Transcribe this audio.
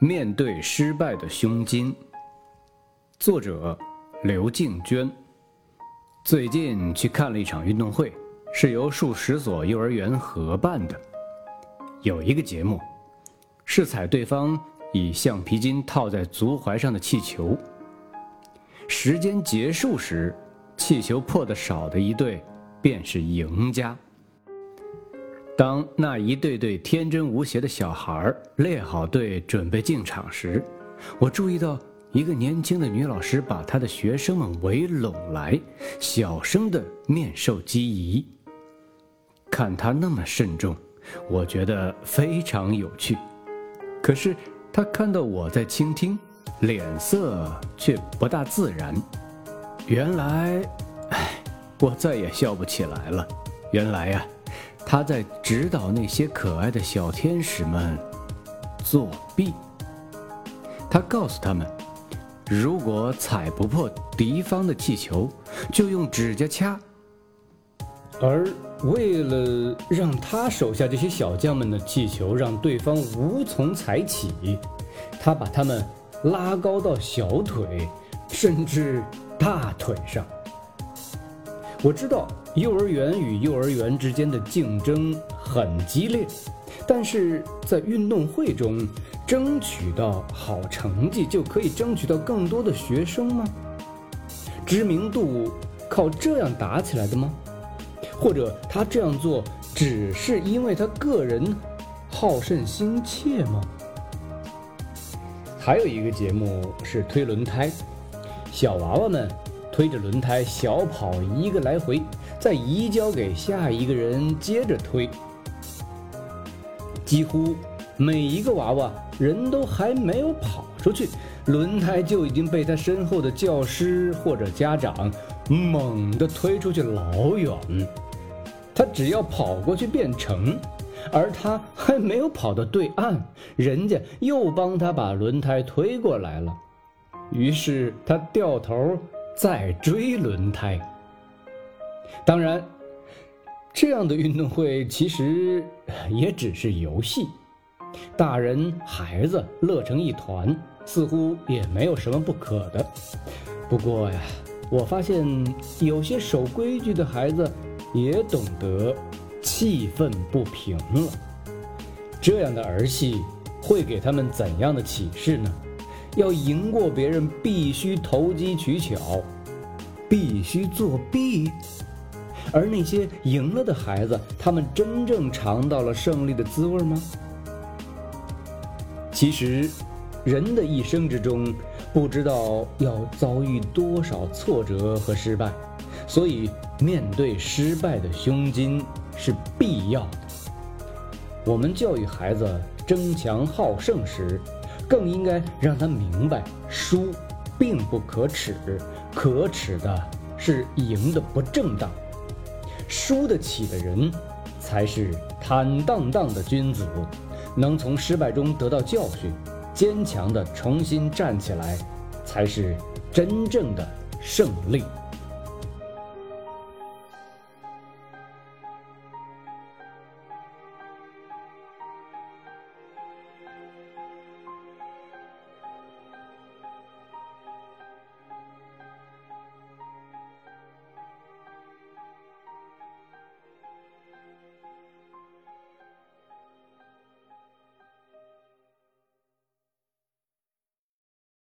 面对失败的胸襟，作者刘静娟。最近去看了一场运动会，是由数十所幼儿园合办的。有一个节目，是踩对方以橡皮筋套在足踝上的气球。时间结束时，气球破的少的一队便是赢家。当那一对对天真无邪的小孩列好队准备进场时，我注意到一个年轻的女老师把她的学生们围拢来，小声的面授机宜。看她那么慎重，我觉得非常有趣。可是她看到我在倾听，脸色却不大自然。原来，唉，我再也笑不起来了。原来呀。他在指导那些可爱的小天使们作弊。他告诉他们，如果踩不破敌方的气球，就用指甲掐。而为了让他手下这些小将们的气球让对方无从踩起，他把他们拉高到小腿，甚至大腿上。我知道幼儿园与幼儿园之间的竞争很激烈，但是在运动会中争取到好成绩就可以争取到更多的学生吗？知名度靠这样打起来的吗？或者他这样做只是因为他个人好胜心切吗？还有一个节目是推轮胎，小娃娃们。推着轮胎小跑一个来回，再移交给下一个人接着推。几乎每一个娃娃人都还没有跑出去，轮胎就已经被他身后的教师或者家长猛地推出去老远。他只要跑过去变成，而他还没有跑到对岸，人家又帮他把轮胎推过来了。于是他掉头。再追轮胎。当然，这样的运动会其实也只是游戏，大人孩子乐成一团，似乎也没有什么不可的。不过呀，我发现有些守规矩的孩子也懂得气愤不平了。这样的儿戏会给他们怎样的启示呢？要赢过别人，必须投机取巧，必须作弊。而那些赢了的孩子，他们真正尝到了胜利的滋味吗？其实，人的一生之中，不知道要遭遇多少挫折和失败，所以面对失败的胸襟是必要的。我们教育孩子争强好胜时。更应该让他明白，输并不可耻，可耻的是赢的不正当。输得起的人，才是坦荡荡的君子，能从失败中得到教训，坚强的重新站起来，才是真正的胜利。